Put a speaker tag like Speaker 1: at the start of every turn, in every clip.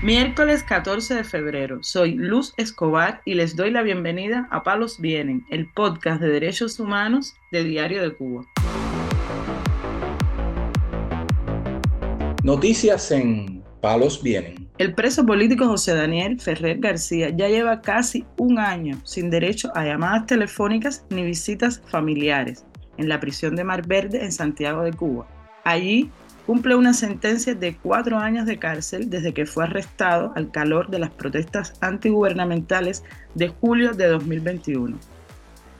Speaker 1: Miércoles 14 de febrero, soy Luz Escobar y les doy la bienvenida a Palos Vienen, el podcast de derechos humanos de Diario de Cuba.
Speaker 2: Noticias en Palos Vienen.
Speaker 1: El preso político José Daniel Ferrer García ya lleva casi un año sin derecho a llamadas telefónicas ni visitas familiares en la prisión de Mar Verde en Santiago de Cuba. Allí cumple una sentencia de cuatro años de cárcel desde que fue arrestado al calor de las protestas antigubernamentales de julio de 2021.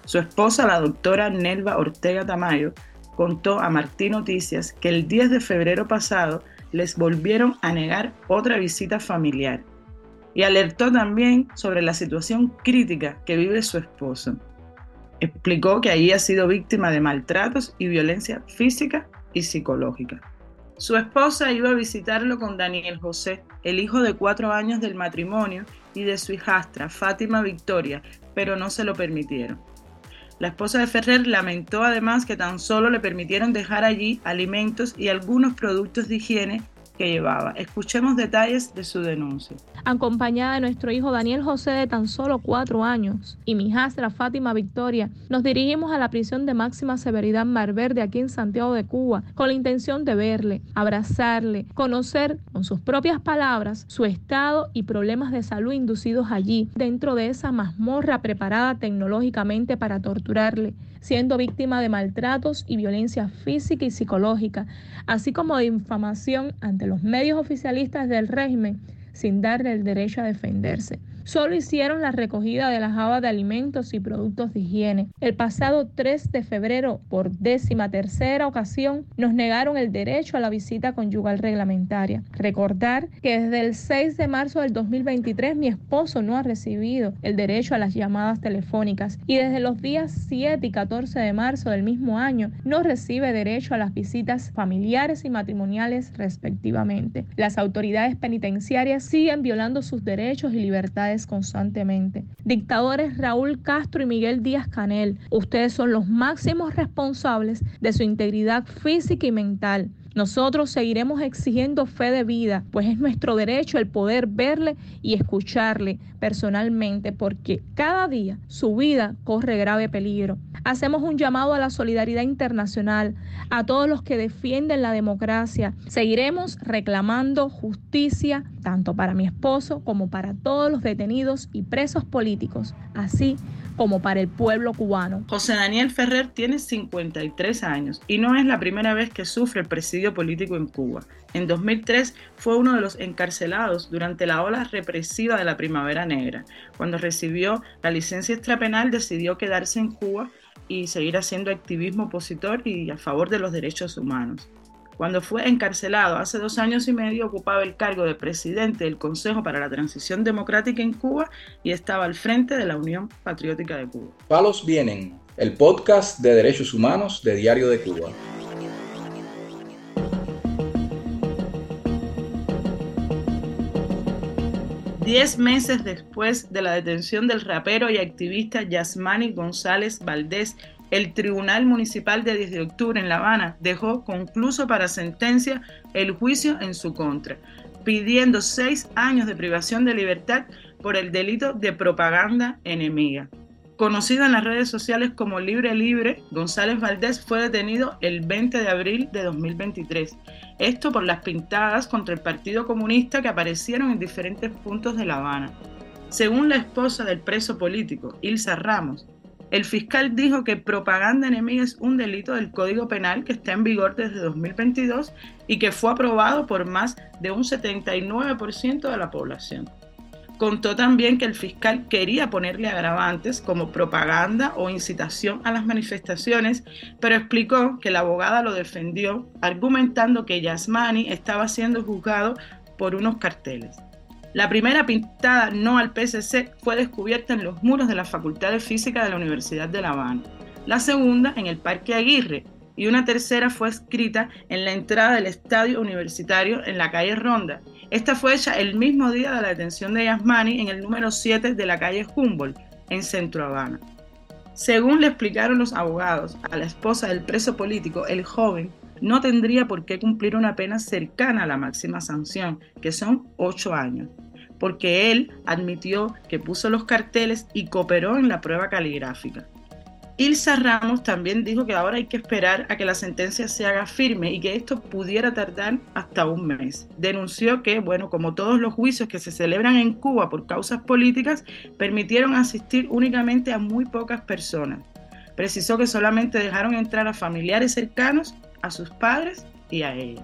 Speaker 1: Su esposa, la doctora Nelva Ortega Tamayo, contó a Martín Noticias que el 10 de febrero pasado les volvieron a negar otra visita familiar y alertó también sobre la situación crítica que vive su esposo. Explicó que allí ha sido víctima de maltratos y violencia física y psicológica. Su esposa iba a visitarlo con Daniel José, el hijo de cuatro años del matrimonio, y de su hijastra, Fátima Victoria, pero no se lo permitieron. La esposa de Ferrer lamentó además que tan solo le permitieron dejar allí alimentos y algunos productos de higiene que llevaba. Escuchemos detalles de su denuncia.
Speaker 3: Acompañada de nuestro hijo Daniel José de tan solo cuatro años y mi hijastra Fátima Victoria, nos dirigimos a la prisión de máxima severidad Mar Verde aquí en Santiago de Cuba con la intención de verle, abrazarle, conocer con sus propias palabras su estado y problemas de salud inducidos allí, dentro de esa mazmorra preparada tecnológicamente para torturarle siendo víctima de maltratos y violencia física y psicológica, así como de infamación ante los medios oficialistas del régimen sin darle el derecho a defenderse solo hicieron la recogida de las habas de alimentos y productos de higiene. El pasado 3 de febrero, por décima tercera ocasión, nos negaron el derecho a la visita conyugal reglamentaria. Recordar que desde el 6 de marzo del 2023 mi esposo no ha recibido el derecho a las llamadas telefónicas y desde los días 7 y 14 de marzo del mismo año no recibe derecho a las visitas familiares y matrimoniales respectivamente. Las autoridades penitenciarias siguen violando sus derechos y libertades constantemente. Dictadores Raúl Castro y Miguel Díaz Canel, ustedes son los máximos responsables de su integridad física y mental. Nosotros seguiremos exigiendo fe de vida, pues es nuestro derecho el poder verle y escucharle personalmente, porque cada día su vida corre grave peligro. Hacemos un llamado a la solidaridad internacional, a todos los que defienden la democracia. Seguiremos reclamando justicia tanto para mi esposo como para todos los detenidos y presos políticos, así como para el pueblo cubano.
Speaker 1: José Daniel Ferrer tiene 53 años y no es la primera vez que sufre el presidio político en Cuba. En 2003 fue uno de los encarcelados durante la ola represiva de la Primavera Negra. Cuando recibió la licencia extrapenal decidió quedarse en Cuba y seguir haciendo activismo opositor y a favor de los derechos humanos. Cuando fue encarcelado hace dos años y medio, ocupaba el cargo de presidente del Consejo para la Transición Democrática en Cuba y estaba al frente de la Unión Patriótica de Cuba.
Speaker 2: Palos Vienen, el podcast de derechos humanos de Diario de Cuba.
Speaker 1: Diez meses después de la detención del rapero y activista Yasmani González Valdés el Tribunal Municipal de 10 de octubre en La Habana dejó concluso para sentencia el juicio en su contra, pidiendo seis años de privación de libertad por el delito de propaganda enemiga. Conocido en las redes sociales como Libre Libre, González Valdés fue detenido el 20 de abril de 2023. Esto por las pintadas contra el Partido Comunista que aparecieron en diferentes puntos de La Habana. Según la esposa del preso político, Ilsa Ramos, el fiscal dijo que propaganda enemiga es un delito del Código Penal que está en vigor desde 2022 y que fue aprobado por más de un 79% de la población. Contó también que el fiscal quería ponerle agravantes como propaganda o incitación a las manifestaciones, pero explicó que la abogada lo defendió argumentando que Yasmani estaba siendo juzgado por unos carteles. La primera pintada no al PSC fue descubierta en los muros de la Facultad de Física de la Universidad de La Habana. La segunda en el Parque Aguirre y una tercera fue escrita en la entrada del estadio universitario en la calle Ronda. Esta fue hecha el mismo día de la detención de Yasmani en el número 7 de la calle Humboldt, en Centro Habana. Según le explicaron los abogados a la esposa del preso político, el joven no tendría por qué cumplir una pena cercana a la máxima sanción, que son ocho años, porque él admitió que puso los carteles y cooperó en la prueba caligráfica. Ilsa Ramos también dijo que ahora hay que esperar a que la sentencia se haga firme y que esto pudiera tardar hasta un mes. Denunció que, bueno, como todos los juicios que se celebran en Cuba por causas políticas, permitieron asistir únicamente a muy pocas personas. Precisó que solamente dejaron entrar a familiares cercanos, a sus padres y a ella.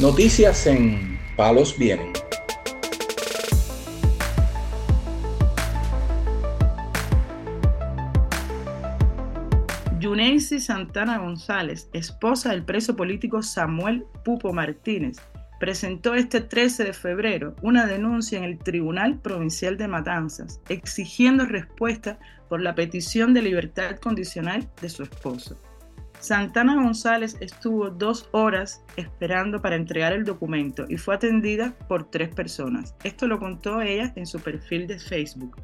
Speaker 2: Noticias en Palos Vienen.
Speaker 1: Yuneisi Santana González, esposa del preso político Samuel Pupo Martínez, presentó este 13 de febrero una denuncia en el Tribunal Provincial de Matanzas, exigiendo respuesta por la petición de libertad condicional de su esposo. Santana González estuvo dos horas esperando para entregar el documento y fue atendida por tres personas. Esto lo contó ella en su perfil de Facebook.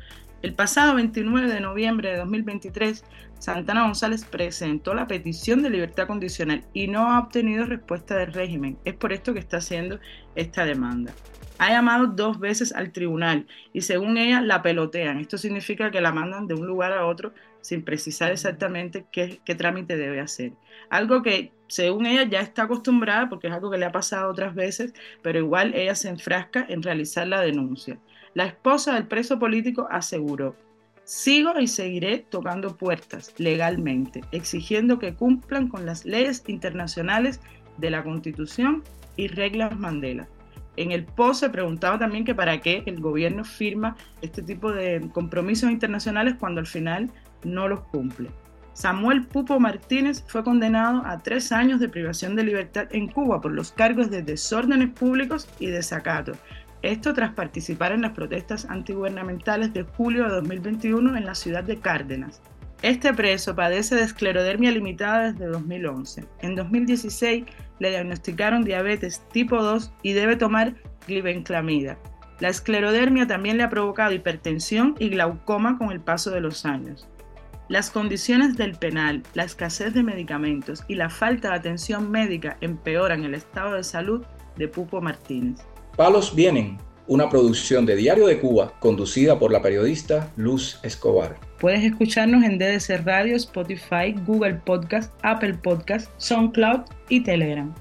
Speaker 1: El pasado 29 de noviembre de 2023, Santana González presentó la petición de libertad condicional y no ha obtenido respuesta del régimen. Es por esto que está haciendo esta demanda. Ha llamado dos veces al tribunal y según ella la pelotean. Esto significa que la mandan de un lugar a otro sin precisar exactamente qué, qué trámite debe hacer. Algo que según ella ya está acostumbrada porque es algo que le ha pasado otras veces, pero igual ella se enfrasca en realizar la denuncia. La esposa del preso político aseguró, sigo y seguiré tocando puertas legalmente, exigiendo que cumplan con las leyes internacionales de la Constitución y reglas Mandela. En el post se preguntaba también que para qué el gobierno firma este tipo de compromisos internacionales cuando al final no los cumple. Samuel Pupo Martínez fue condenado a tres años de privación de libertad en Cuba por los cargos de desórdenes públicos y desacato, esto tras participar en las protestas antigubernamentales de julio de 2021 en la ciudad de Cárdenas. Este preso padece de esclerodermia limitada desde 2011. En 2016 le diagnosticaron diabetes tipo 2 y debe tomar glibenclamida. La esclerodermia también le ha provocado hipertensión y glaucoma con el paso de los años. Las condiciones del penal, la escasez de medicamentos y la falta de atención médica empeoran el estado de salud de Pupo Martínez.
Speaker 2: Palos Vienen, una producción de Diario de Cuba conducida por la periodista Luz Escobar.
Speaker 1: Puedes escucharnos en DDC Radio, Spotify, Google Podcast, Apple Podcast, SoundCloud y Telegram.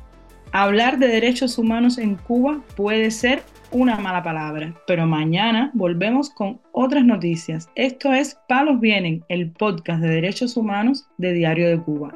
Speaker 1: Hablar de derechos humanos en Cuba puede ser una mala palabra, pero mañana volvemos con otras noticias. Esto es Palos Vienen, el podcast de derechos humanos de Diario de Cuba.